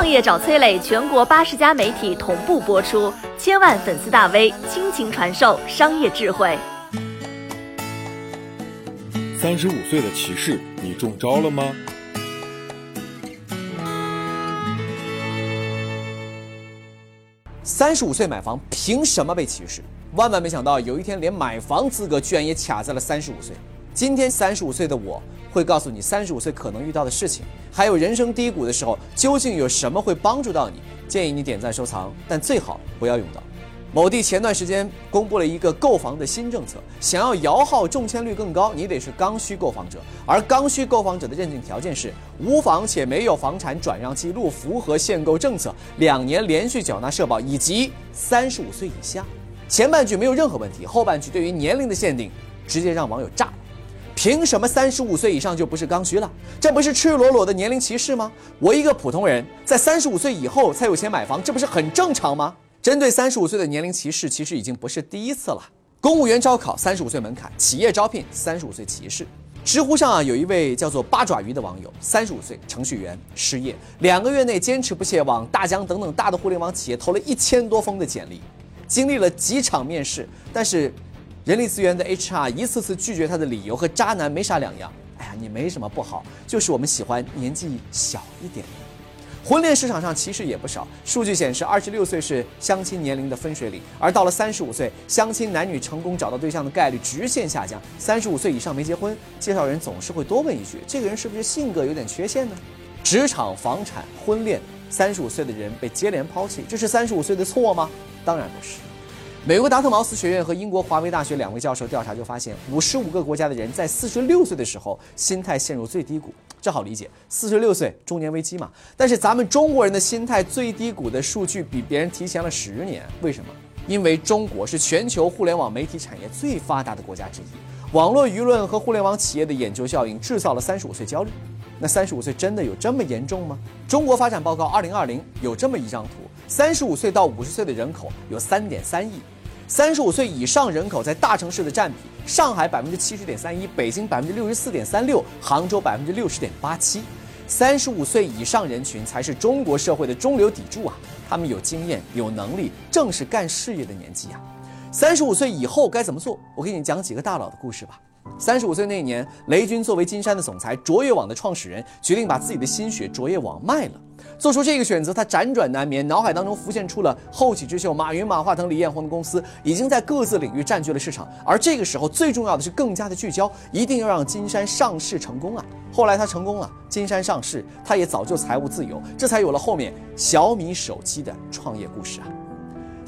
创业找崔磊，全国八十家媒体同步播出，千万粉丝大 V 倾情传授商业智慧。三十五岁的歧视，你中招了吗？三十五岁买房，凭什么被歧视？万万没想到，有一天连买房资格居然也卡在了三十五岁。今天三十五岁的我会告诉你，三十五岁可能遇到的事情，还有人生低谷的时候究竟有什么会帮助到你。建议你点赞收藏，但最好不要用到。某地前段时间公布了一个购房的新政策，想要摇号中签率更高，你得是刚需购房者，而刚需购房者的认定条件是无房且没有房产转让记录，符合限购政策，两年连续缴纳社保，以及三十五岁以下。前半句没有任何问题，后半句对于年龄的限定，直接让网友炸。凭什么三十五岁以上就不是刚需了？这不是赤裸裸的年龄歧视吗？我一个普通人在三十五岁以后才有钱买房，这不是很正常吗？针对三十五岁的年龄歧视，其实已经不是第一次了。公务员招考三十五岁门槛，企业招聘三十五岁歧视。知乎上啊，有一位叫做八爪鱼的网友，三十五岁程序员失业，两个月内坚持不懈往大疆等等大的互联网企业投了一千多封的简历，经历了几场面试，但是人力资源的 HR 一次次拒绝他的理由和渣男没啥两样。哎呀，你没什么不好，就是我们喜欢年纪小一点。婚恋市场上其实也不少。数据显示，二十六岁是相亲年龄的分水岭，而到了三十五岁，相亲男女成功找到对象的概率直线下降。三十五岁以上没结婚，介绍人总是会多问一句：“这个人是不是性格有点缺陷呢？”职场、房产、婚恋，三十五岁的人被接连抛弃，这是三十五岁的错吗？当然不是。美国达特茅斯学院和英国华威大学两位教授调查就发现，五十五个国家的人在四十六岁的时候，心态陷入最低谷。这好理解，四十六岁中年危机嘛。但是咱们中国人的心态最低谷的数据比别人提前了十年，为什么？因为中国是全球互联网媒体产业最发达的国家之一，网络舆论和互联网企业的眼球效应制造了三十五岁焦虑。那三十五岁真的有这么严重吗？中国发展报告二零二零有这么一张图：三十五岁到五十岁的人口有三点三亿。三十五岁以上人口在大城市的占比，上海百分之七十点三一，北京百分之六十四点三六，杭州百分之六十点八七。三十五岁以上人群才是中国社会的中流砥柱啊！他们有经验、有能力，正是干事业的年纪啊！三十五岁以后该怎么做？我给你讲几个大佬的故事吧。三十五岁那年，雷军作为金山的总裁，卓越网的创始人，决定把自己的心血卓越网卖了。做出这个选择，他辗转难眠，脑海当中浮现出了后起之秀马云、马化腾、李彦宏的公司已经在各自领域占据了市场，而这个时候最重要的是更加的聚焦，一定要让金山上市成功啊！后来他成功了，金山上市，他也早就财务自由，这才有了后面小米手机的创业故事啊！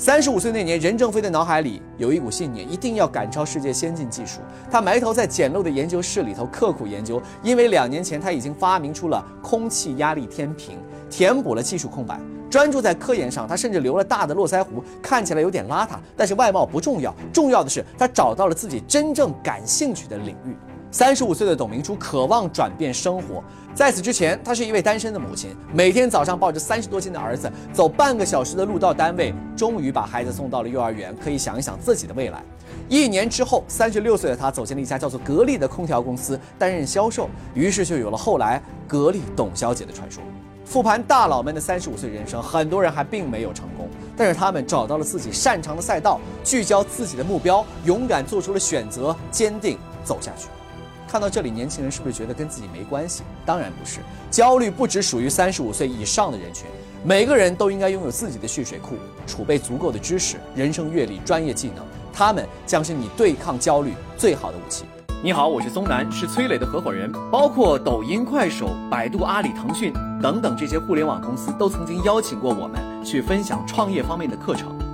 三十五岁那年，任正非的脑海里有一股信念，一定要赶超世界先进技术。他埋头在简陋的研究室里头刻苦研究，因为两年前他已经发明出了空气压力天平，填补了技术空白。专注在科研上，他甚至留了大的络腮胡，看起来有点邋遢，但是外貌不重要，重要的是他找到了自己真正感兴趣的领域。三十五岁的董明珠渴望转变生活，在此之前，她是一位单身的母亲，每天早上抱着三十多斤的儿子，走半个小时的路到单位，终于把孩子送到了幼儿园，可以想一想自己的未来。一年之后，三十六岁的她走进了一家叫做格力的空调公司，担任销售，于是就有了后来格力董小姐的传说。复盘大佬们的三十五岁人生，很多人还并没有成功，但是他们找到了自己擅长的赛道，聚焦自己的目标，勇敢做出了选择，坚定走下去。看到这里，年轻人是不是觉得跟自己没关系？当然不是，焦虑不只属于三十五岁以上的人群，每个人都应该拥有自己的蓄水库，储备足够的知识、人生阅历、专业技能，他们将是你对抗焦虑最好的武器。你好，我是宗南，是崔磊的合伙人。包括抖音、快手、百度、阿里、腾讯等等这些互联网公司，都曾经邀请过我们去分享创业方面的课程。